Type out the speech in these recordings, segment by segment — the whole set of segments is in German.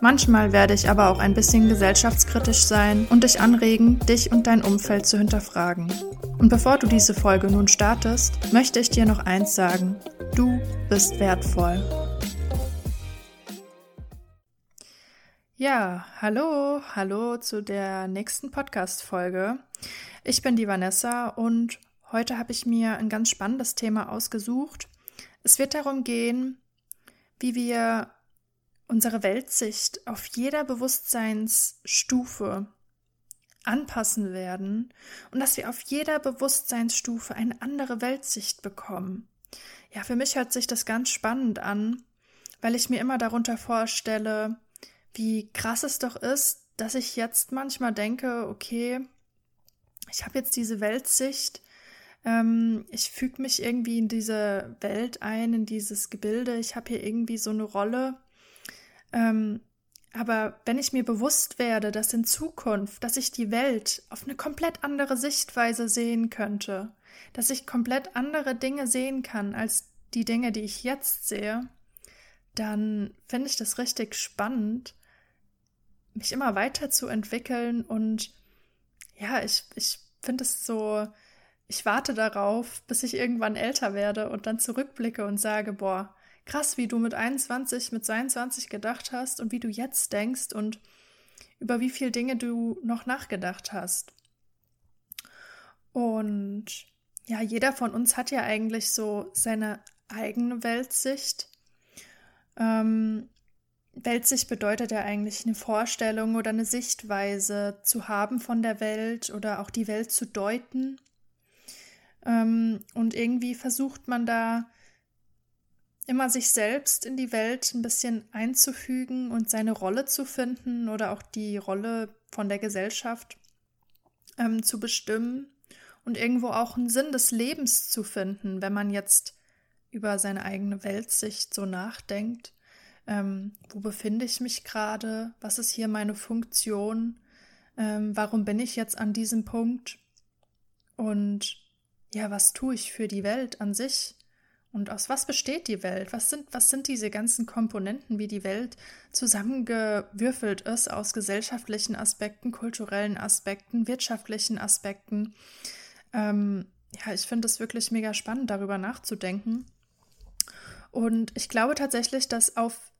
Manchmal werde ich aber auch ein bisschen gesellschaftskritisch sein und dich anregen, dich und dein Umfeld zu hinterfragen. Und bevor du diese Folge nun startest, möchte ich dir noch eins sagen. Du bist wertvoll. Ja, hallo, hallo zu der nächsten Podcast-Folge. Ich bin die Vanessa und heute habe ich mir ein ganz spannendes Thema ausgesucht. Es wird darum gehen, wie wir unsere Weltsicht auf jeder Bewusstseinsstufe anpassen werden und dass wir auf jeder Bewusstseinsstufe eine andere Weltsicht bekommen. Ja, für mich hört sich das ganz spannend an, weil ich mir immer darunter vorstelle, wie krass es doch ist, dass ich jetzt manchmal denke, okay, ich habe jetzt diese Weltsicht, ähm, ich füge mich irgendwie in diese Welt ein, in dieses Gebilde, ich habe hier irgendwie so eine Rolle ähm, aber wenn ich mir bewusst werde, dass in Zukunft, dass ich die Welt auf eine komplett andere Sichtweise sehen könnte, dass ich komplett andere Dinge sehen kann als die Dinge, die ich jetzt sehe, dann finde ich das richtig spannend, mich immer weiterzuentwickeln und ja, ich, ich finde es so, ich warte darauf, bis ich irgendwann älter werde und dann zurückblicke und sage, boah, krass, wie du mit 21, mit 22 gedacht hast und wie du jetzt denkst und über wie viele Dinge du noch nachgedacht hast. Und ja, jeder von uns hat ja eigentlich so seine eigene Weltsicht. Ähm, Weltsicht bedeutet ja eigentlich eine Vorstellung oder eine Sichtweise zu haben von der Welt oder auch die Welt zu deuten. Ähm, und irgendwie versucht man da immer sich selbst in die Welt ein bisschen einzufügen und seine Rolle zu finden oder auch die Rolle von der Gesellschaft ähm, zu bestimmen und irgendwo auch einen Sinn des Lebens zu finden, wenn man jetzt über seine eigene Weltsicht so nachdenkt. Ähm, wo befinde ich mich gerade? Was ist hier meine Funktion? Ähm, warum bin ich jetzt an diesem Punkt? Und ja, was tue ich für die Welt an sich? Und aus was besteht die Welt? Was sind, was sind diese ganzen Komponenten, wie die Welt zusammengewürfelt ist aus gesellschaftlichen Aspekten, kulturellen Aspekten, wirtschaftlichen Aspekten? Ähm, ja, ich finde es wirklich mega spannend, darüber nachzudenken. Und ich glaube tatsächlich, dass auf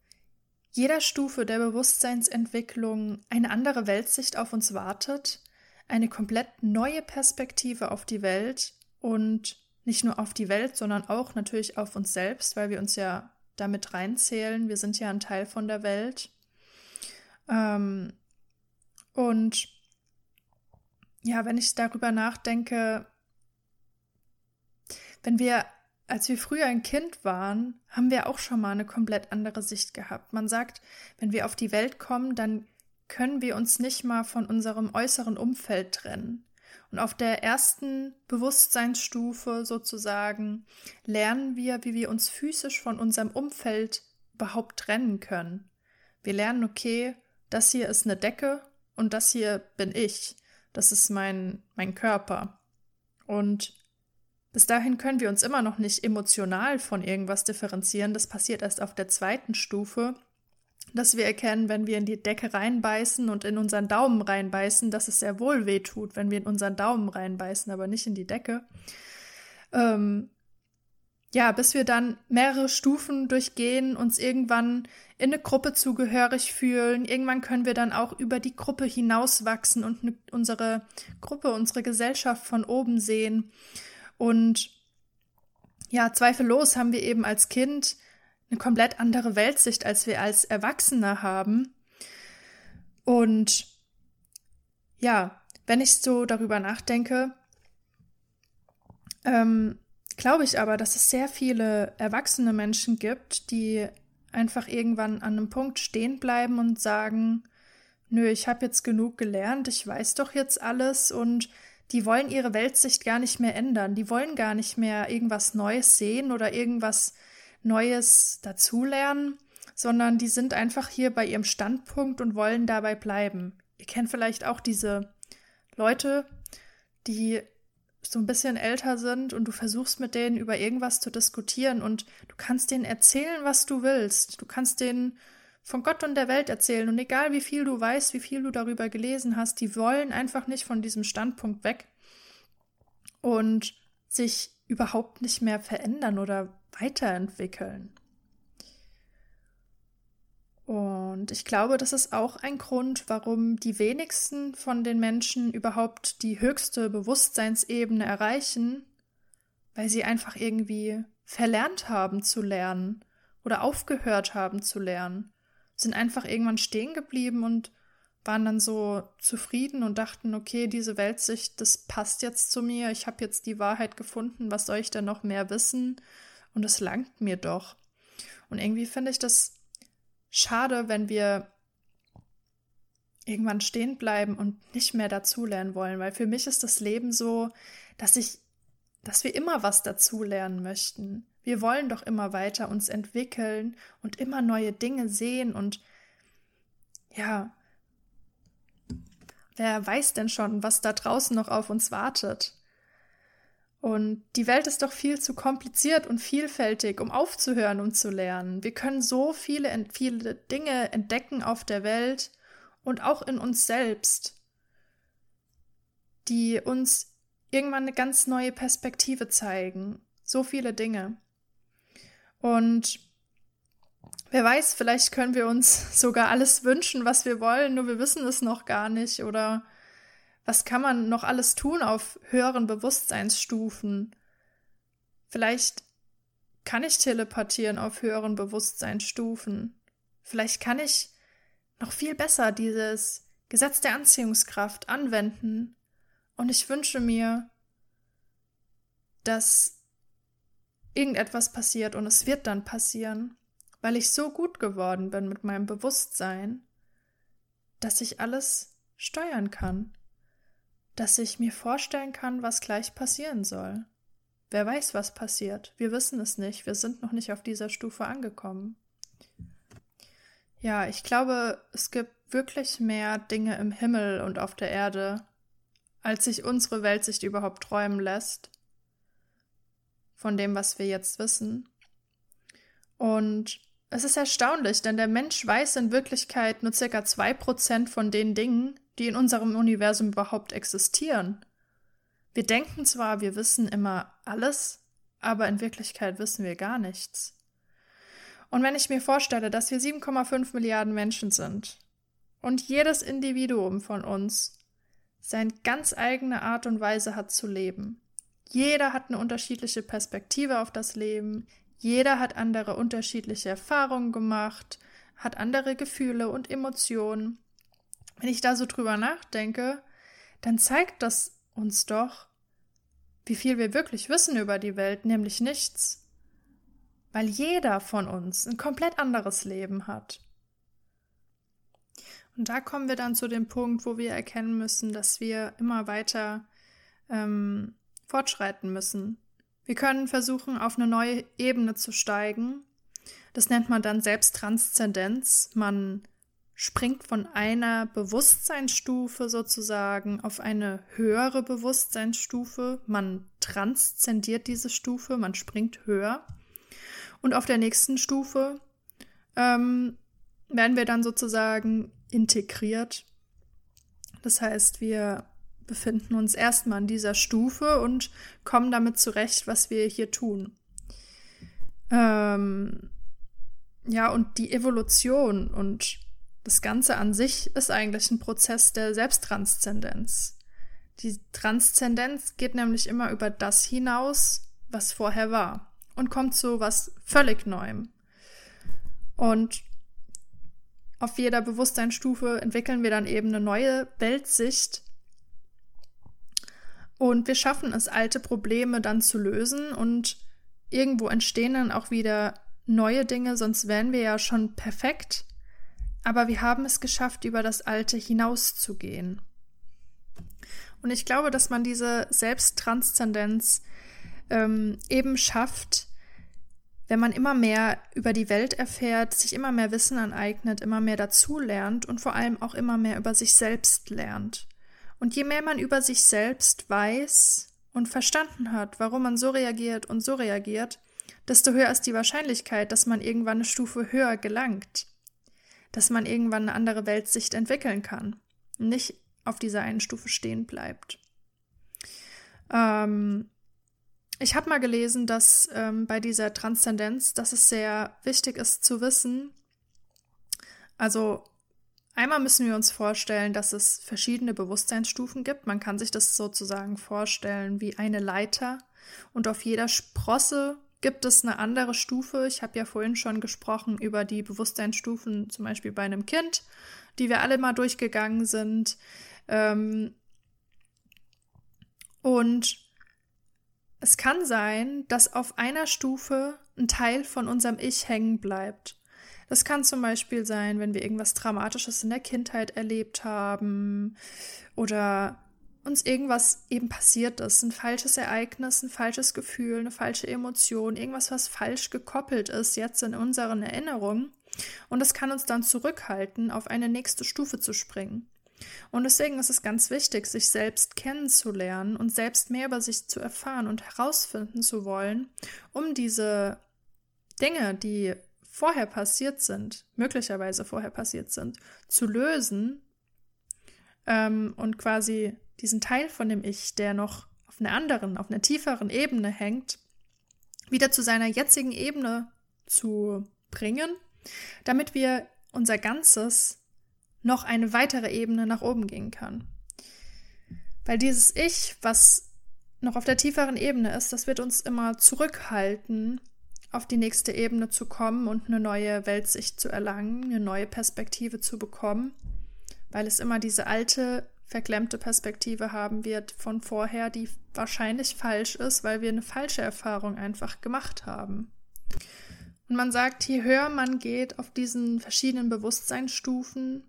jeder Stufe der Bewusstseinsentwicklung eine andere Weltsicht auf uns wartet, eine komplett neue Perspektive auf die Welt und nicht nur auf die Welt, sondern auch natürlich auf uns selbst, weil wir uns ja damit reinzählen. Wir sind ja ein Teil von der Welt. Ähm, und ja, wenn ich darüber nachdenke, wenn wir, als wir früher ein Kind waren, haben wir auch schon mal eine komplett andere Sicht gehabt. Man sagt, wenn wir auf die Welt kommen, dann können wir uns nicht mal von unserem äußeren Umfeld trennen. Und auf der ersten Bewusstseinsstufe sozusagen lernen wir, wie wir uns physisch von unserem Umfeld überhaupt trennen können. Wir lernen, okay, das hier ist eine Decke und das hier bin ich. Das ist mein, mein Körper. Und bis dahin können wir uns immer noch nicht emotional von irgendwas differenzieren. Das passiert erst auf der zweiten Stufe, dass wir erkennen, wenn wir in die Decke reinbeißen und in unseren Daumen reinbeißen, dass es sehr wohl weh tut, wenn wir in unseren Daumen reinbeißen, aber nicht in die Decke. Ähm, ja, bis wir dann mehrere Stufen durchgehen, uns irgendwann in eine Gruppe zugehörig fühlen. Irgendwann können wir dann auch über die Gruppe hinauswachsen und ne, unsere Gruppe, unsere Gesellschaft von oben sehen. Und ja, zweifellos haben wir eben als Kind eine komplett andere Weltsicht, als wir als Erwachsene haben. Und ja, wenn ich so darüber nachdenke, ähm, glaube ich aber, dass es sehr viele erwachsene Menschen gibt, die einfach irgendwann an einem Punkt stehen bleiben und sagen, nö, ich habe jetzt genug gelernt, ich weiß doch jetzt alles und die wollen ihre Weltsicht gar nicht mehr ändern. Die wollen gar nicht mehr irgendwas Neues sehen oder irgendwas Neues dazulernen, sondern die sind einfach hier bei ihrem Standpunkt und wollen dabei bleiben. Ihr kennt vielleicht auch diese Leute, die so ein bisschen älter sind und du versuchst mit denen über irgendwas zu diskutieren und du kannst denen erzählen, was du willst. Du kannst denen von Gott und der Welt erzählen und egal wie viel du weißt, wie viel du darüber gelesen hast, die wollen einfach nicht von diesem Standpunkt weg und sich überhaupt nicht mehr verändern oder weiterentwickeln. Und ich glaube, das ist auch ein Grund, warum die wenigsten von den Menschen überhaupt die höchste Bewusstseinsebene erreichen, weil sie einfach irgendwie verlernt haben zu lernen oder aufgehört haben zu lernen, sind einfach irgendwann stehen geblieben und waren dann so zufrieden und dachten, okay, diese Weltsicht, das passt jetzt zu mir, ich habe jetzt die Wahrheit gefunden, was soll ich denn noch mehr wissen? Und es langt mir doch. Und irgendwie finde ich das schade, wenn wir irgendwann stehen bleiben und nicht mehr dazulernen wollen, weil für mich ist das Leben so, dass ich, dass wir immer was dazulernen möchten. Wir wollen doch immer weiter uns entwickeln und immer neue Dinge sehen und ja, wer weiß denn schon, was da draußen noch auf uns wartet? Und die Welt ist doch viel zu kompliziert und vielfältig, um aufzuhören und zu lernen. Wir können so viele, viele Dinge entdecken auf der Welt und auch in uns selbst, die uns irgendwann eine ganz neue Perspektive zeigen. So viele Dinge. Und wer weiß, vielleicht können wir uns sogar alles wünschen, was wir wollen, nur wir wissen es noch gar nicht oder was kann man noch alles tun auf höheren Bewusstseinsstufen? Vielleicht kann ich teleportieren auf höheren Bewusstseinsstufen. Vielleicht kann ich noch viel besser dieses Gesetz der Anziehungskraft anwenden. Und ich wünsche mir, dass irgendetwas passiert und es wird dann passieren, weil ich so gut geworden bin mit meinem Bewusstsein, dass ich alles steuern kann dass ich mir vorstellen kann, was gleich passieren soll. Wer weiß, was passiert. Wir wissen es nicht. Wir sind noch nicht auf dieser Stufe angekommen. Ja, ich glaube, es gibt wirklich mehr Dinge im Himmel und auf der Erde, als sich unsere Weltsicht überhaupt träumen lässt. Von dem, was wir jetzt wissen. Und es ist erstaunlich, denn der Mensch weiß in Wirklichkeit nur circa zwei Prozent von den Dingen, die in unserem Universum überhaupt existieren. Wir denken zwar, wir wissen immer alles, aber in Wirklichkeit wissen wir gar nichts. Und wenn ich mir vorstelle, dass wir 7,5 Milliarden Menschen sind und jedes Individuum von uns seine ganz eigene Art und Weise hat zu leben, jeder hat eine unterschiedliche Perspektive auf das Leben, jeder hat andere unterschiedliche Erfahrungen gemacht, hat andere Gefühle und Emotionen wenn ich da so drüber nachdenke, dann zeigt das uns doch, wie viel wir wirklich wissen über die Welt, nämlich nichts. Weil jeder von uns ein komplett anderes Leben hat. Und da kommen wir dann zu dem Punkt, wo wir erkennen müssen, dass wir immer weiter ähm, fortschreiten müssen. Wir können versuchen, auf eine neue Ebene zu steigen. Das nennt man dann Selbsttranszendenz. Man springt von einer Bewusstseinsstufe sozusagen auf eine höhere Bewusstseinsstufe. Man transzendiert diese Stufe, man springt höher. Und auf der nächsten Stufe ähm, werden wir dann sozusagen integriert. Das heißt, wir befinden uns erstmal an dieser Stufe und kommen damit zurecht, was wir hier tun. Ähm, ja, und die Evolution und das Ganze an sich ist eigentlich ein Prozess der Selbsttranszendenz. Die Transzendenz geht nämlich immer über das hinaus, was vorher war und kommt zu was völlig Neuem. Und auf jeder Bewusstseinsstufe entwickeln wir dann eben eine neue Weltsicht und wir schaffen es, alte Probleme dann zu lösen und irgendwo entstehen dann auch wieder neue Dinge, sonst wären wir ja schon perfekt aber wir haben es geschafft, über das Alte hinauszugehen. Und ich glaube, dass man diese Selbsttranszendenz ähm, eben schafft, wenn man immer mehr über die Welt erfährt, sich immer mehr Wissen aneignet, immer mehr dazulernt und vor allem auch immer mehr über sich selbst lernt. Und je mehr man über sich selbst weiß und verstanden hat, warum man so reagiert und so reagiert, desto höher ist die Wahrscheinlichkeit, dass man irgendwann eine Stufe höher gelangt, dass man irgendwann eine andere Weltsicht entwickeln kann, nicht auf dieser einen Stufe stehen bleibt. Ähm, ich habe mal gelesen, dass ähm, bei dieser Transzendenz, dass es sehr wichtig ist zu wissen, also einmal müssen wir uns vorstellen, dass es verschiedene Bewusstseinsstufen gibt. Man kann sich das sozusagen vorstellen wie eine Leiter und auf jeder Sprosse gibt es eine andere Stufe. Ich habe ja vorhin schon gesprochen über die Bewusstseinsstufen, zum Beispiel bei einem Kind, die wir alle mal durchgegangen sind. Ähm, und es kann sein, dass auf einer Stufe ein Teil von unserem Ich hängen bleibt. Das kann zum Beispiel sein, wenn wir irgendwas Dramatisches in der Kindheit erlebt haben oder uns irgendwas eben passiert ist, ein falsches Ereignis, ein falsches Gefühl, eine falsche Emotion, irgendwas, was falsch gekoppelt ist jetzt in unseren Erinnerungen. Und das kann uns dann zurückhalten, auf eine nächste Stufe zu springen. Und deswegen ist es ganz wichtig, sich selbst kennenzulernen und selbst mehr über sich zu erfahren und herausfinden zu wollen, um diese Dinge, die vorher passiert sind, möglicherweise vorher passiert sind, zu lösen ähm, und quasi diesen Teil von dem Ich, der noch auf einer anderen, auf einer tieferen Ebene hängt, wieder zu seiner jetzigen Ebene zu bringen, damit wir unser Ganzes noch eine weitere Ebene nach oben gehen kann. Weil dieses Ich, was noch auf der tieferen Ebene ist, das wird uns immer zurückhalten, auf die nächste Ebene zu kommen und eine neue Weltsicht zu erlangen, eine neue Perspektive zu bekommen, weil es immer diese alte, verklemmte Perspektive haben wird von vorher, die wahrscheinlich falsch ist, weil wir eine falsche Erfahrung einfach gemacht haben. Und man sagt, je höher man geht auf diesen verschiedenen Bewusstseinsstufen,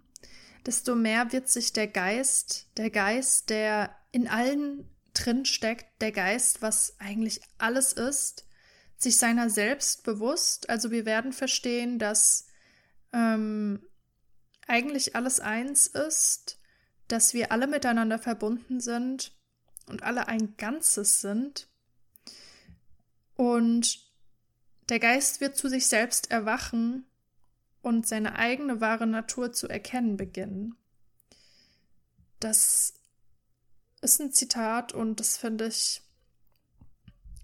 desto mehr wird sich der Geist, der Geist, der in allen drin steckt, der Geist, was eigentlich alles ist, sich seiner selbst bewusst. Also wir werden verstehen, dass ähm, eigentlich alles eins ist, dass wir alle miteinander verbunden sind und alle ein Ganzes sind. Und der Geist wird zu sich selbst erwachen und seine eigene wahre Natur zu erkennen beginnen. Das ist ein Zitat und das finde ich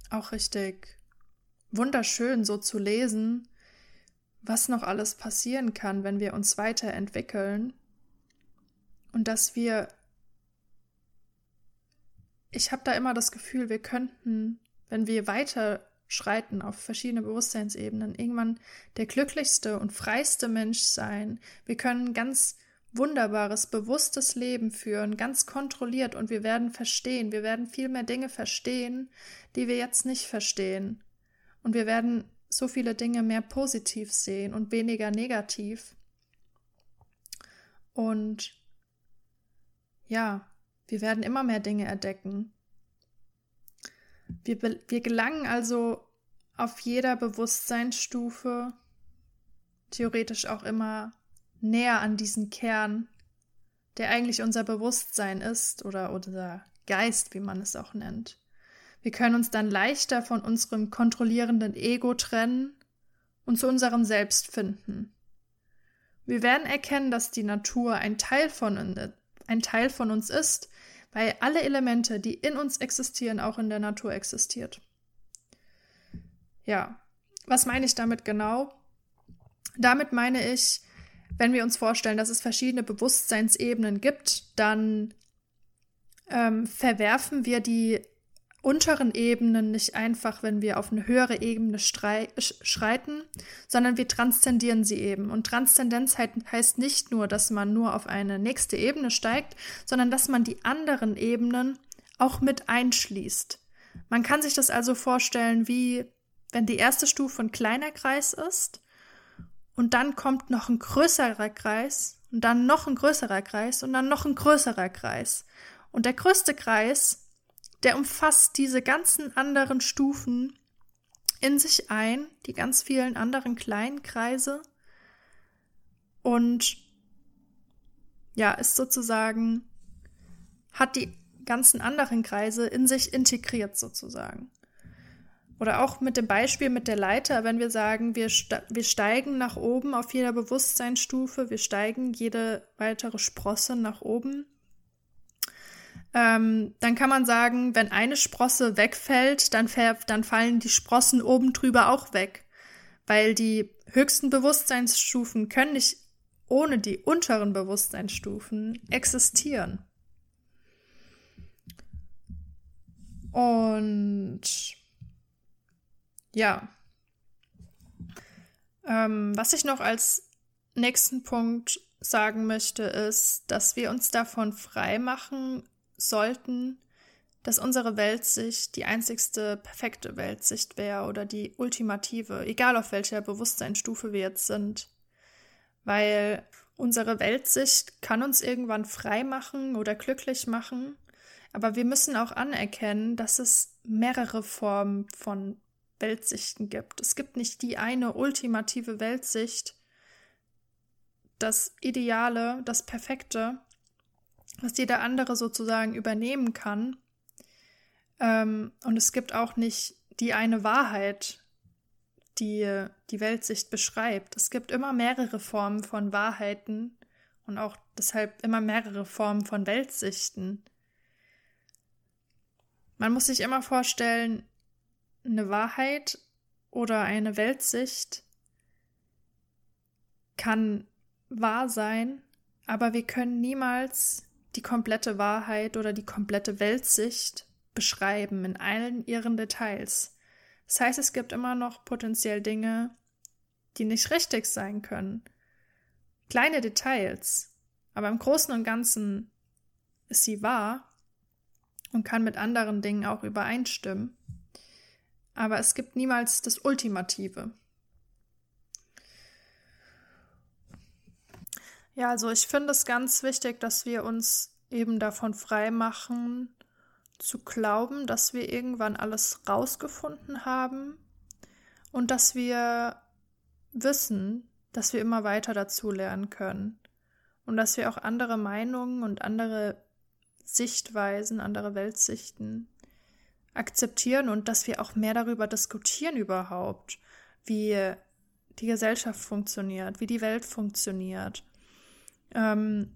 auch richtig wunderschön so zu lesen, was noch alles passieren kann, wenn wir uns weiterentwickeln und dass wir ich habe da immer das Gefühl, wir könnten, wenn wir weiter schreiten auf verschiedene Bewusstseinsebenen, irgendwann der glücklichste und freiste Mensch sein. Wir können ganz wunderbares, bewusstes Leben führen, ganz kontrolliert und wir werden verstehen, wir werden viel mehr Dinge verstehen, die wir jetzt nicht verstehen. Und wir werden so viele Dinge mehr positiv sehen und weniger negativ. Und ja, wir werden immer mehr Dinge entdecken. Wir, wir gelangen also auf jeder Bewusstseinsstufe theoretisch auch immer näher an diesen Kern, der eigentlich unser Bewusstsein ist oder unser Geist, wie man es auch nennt. Wir können uns dann leichter von unserem kontrollierenden Ego trennen und zu unserem Selbst finden. Wir werden erkennen, dass die Natur ein Teil von, ein Teil von uns ist, weil alle Elemente, die in uns existieren, auch in der Natur existiert. Ja, was meine ich damit genau? Damit meine ich, wenn wir uns vorstellen, dass es verschiedene Bewusstseinsebenen gibt, dann ähm, verwerfen wir die unteren Ebenen nicht einfach, wenn wir auf eine höhere Ebene schreiten, sondern wir transzendieren sie eben. Und Transzendenz heißt nicht nur, dass man nur auf eine nächste Ebene steigt, sondern dass man die anderen Ebenen auch mit einschließt. Man kann sich das also vorstellen, wie wenn die erste Stufe ein kleiner Kreis ist Und dann kommt noch ein größerer Kreis und dann noch ein größerer Kreis und dann noch ein größerer Kreis. Und der größte Kreis, der umfasst diese ganzen anderen Stufen in sich ein, die ganz vielen anderen kleinen Kreise und ja, ist sozusagen, hat die ganzen anderen Kreise in sich integriert sozusagen. Oder auch mit dem Beispiel mit der Leiter, wenn wir sagen, wir, wir steigen nach oben auf jeder Bewusstseinsstufe, wir steigen jede weitere Sprosse nach oben, ähm, dann kann man sagen, wenn eine Sprosse wegfällt, dann, dann fallen die Sprossen oben drüber auch weg. Weil die höchsten Bewusstseinsstufen können nicht ohne die unteren Bewusstseinsstufen existieren. Und ja, ähm, was ich noch als nächsten Punkt sagen möchte, ist, dass wir uns davon frei machen sollten, dass unsere Weltsicht die einzigste perfekte Weltsicht wäre oder die ultimative, egal auf welcher Bewusstseinsstufe wir jetzt sind. Weil unsere Weltsicht kann uns irgendwann frei machen oder glücklich machen, aber wir müssen auch anerkennen, dass es mehrere Formen von Weltsichten gibt. Es gibt nicht die eine ultimative Weltsicht, das Ideale, das Perfekte, was jeder andere sozusagen übernehmen kann. Ähm, und es gibt auch nicht die eine Wahrheit, die die Weltsicht beschreibt. Es gibt immer mehrere Formen von Wahrheiten und auch deshalb immer mehrere Formen von Weltsichten. Man muss sich immer vorstellen, eine Wahrheit oder eine Weltsicht kann wahr sein, aber wir können niemals die komplette Wahrheit oder die komplette Weltsicht beschreiben in allen ihren Details. Das heißt, es gibt immer noch potenziell Dinge, die nicht richtig sein können. Kleine Details, aber im Großen und Ganzen ist sie wahr und kann mit anderen Dingen auch übereinstimmen. Aber es gibt niemals das Ultimative. Ja, also ich finde es ganz wichtig, dass wir uns eben davon frei machen, zu glauben, dass wir irgendwann alles rausgefunden haben und dass wir wissen, dass wir immer weiter dazu lernen können und dass wir auch andere Meinungen und andere Sichtweisen, andere Weltsichten akzeptieren und dass wir auch mehr darüber diskutieren überhaupt, wie die Gesellschaft funktioniert, wie die Welt funktioniert ähm,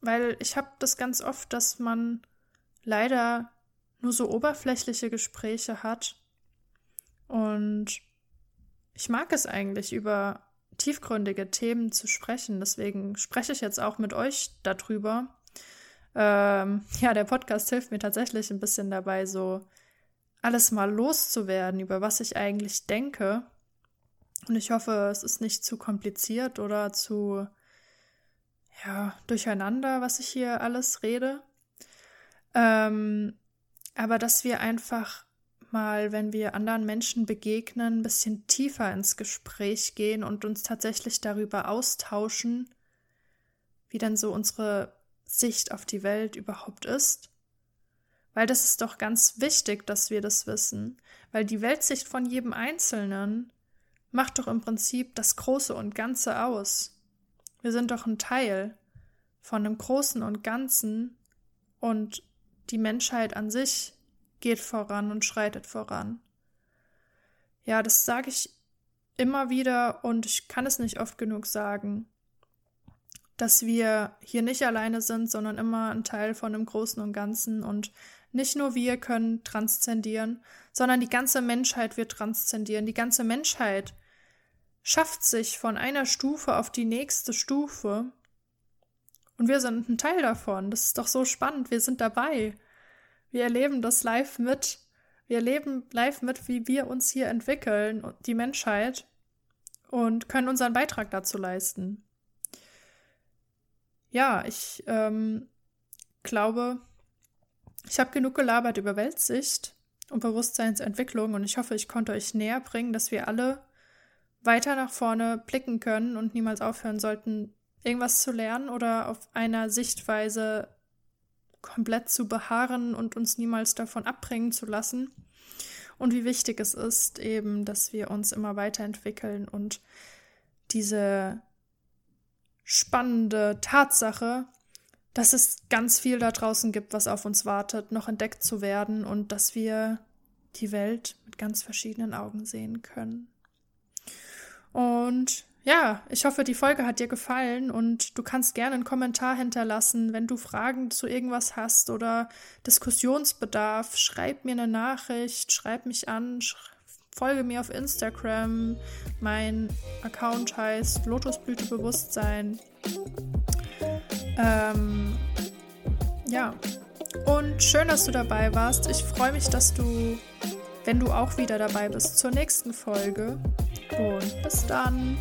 weil ich habe das ganz oft, dass man leider nur so oberflächliche Gespräche hat. Und ich mag es eigentlich, über tiefgründige Themen zu sprechen. Deswegen spreche ich jetzt auch mit euch darüber. Ähm, ja, der Podcast hilft mir tatsächlich ein bisschen dabei, so alles mal loszuwerden, über was ich eigentlich denke. Und ich hoffe, es ist nicht zu kompliziert oder zu ja, durcheinander, was ich hier alles rede. Ähm, aber dass wir einfach mal, wenn wir anderen Menschen begegnen, ein bisschen tiefer ins Gespräch gehen und uns tatsächlich darüber austauschen, wie denn so unsere Sicht auf die Welt überhaupt ist. Weil das ist doch ganz wichtig, dass wir das wissen, weil die Weltsicht von jedem Einzelnen macht doch im Prinzip das Große und Ganze aus. Wir sind doch ein Teil von dem Großen und Ganzen und die Menschheit an sich geht voran und schreitet voran. Ja, das sage ich immer wieder und ich kann es nicht oft genug sagen, dass wir hier nicht alleine sind, sondern immer ein Teil von dem Großen und Ganzen und nicht nur wir können transzendieren, sondern die ganze Menschheit wird transzendieren. Die ganze Menschheit schafft sich von einer Stufe auf die nächste Stufe. Und wir sind ein Teil davon. Das ist doch so spannend. Wir sind dabei. Wir erleben das live mit. Wir erleben live mit, wie wir uns hier entwickeln, die Menschheit, und können unseren Beitrag dazu leisten. Ja, ich ähm, glaube, ich habe genug gelabert über Weltsicht und Bewusstseinsentwicklung und ich hoffe, ich konnte euch näher bringen, dass wir alle weiter nach vorne blicken können und niemals aufhören sollten, irgendwas zu lernen oder auf einer Sichtweise komplett zu beharren und uns niemals davon abbringen zu lassen. Und wie wichtig es ist eben, dass wir uns immer weiterentwickeln und diese spannende Tatsache, dass es ganz viel da draußen gibt, was auf uns wartet, noch entdeckt zu werden und dass wir die Welt mit ganz verschiedenen Augen sehen können. Und ja, ich hoffe, die Folge hat dir gefallen und du kannst gerne einen Kommentar hinterlassen, wenn du Fragen zu irgendwas hast oder Diskussionsbedarf. Schreib mir eine Nachricht, schreib mich an, folge mir auf Instagram. Mein Account heißt Lotusblütebewusstsein. Ähm, ja, und schön, dass du dabei warst. Ich freue mich, dass du, wenn du auch wieder dabei bist, zur nächsten Folge. Und bis dann.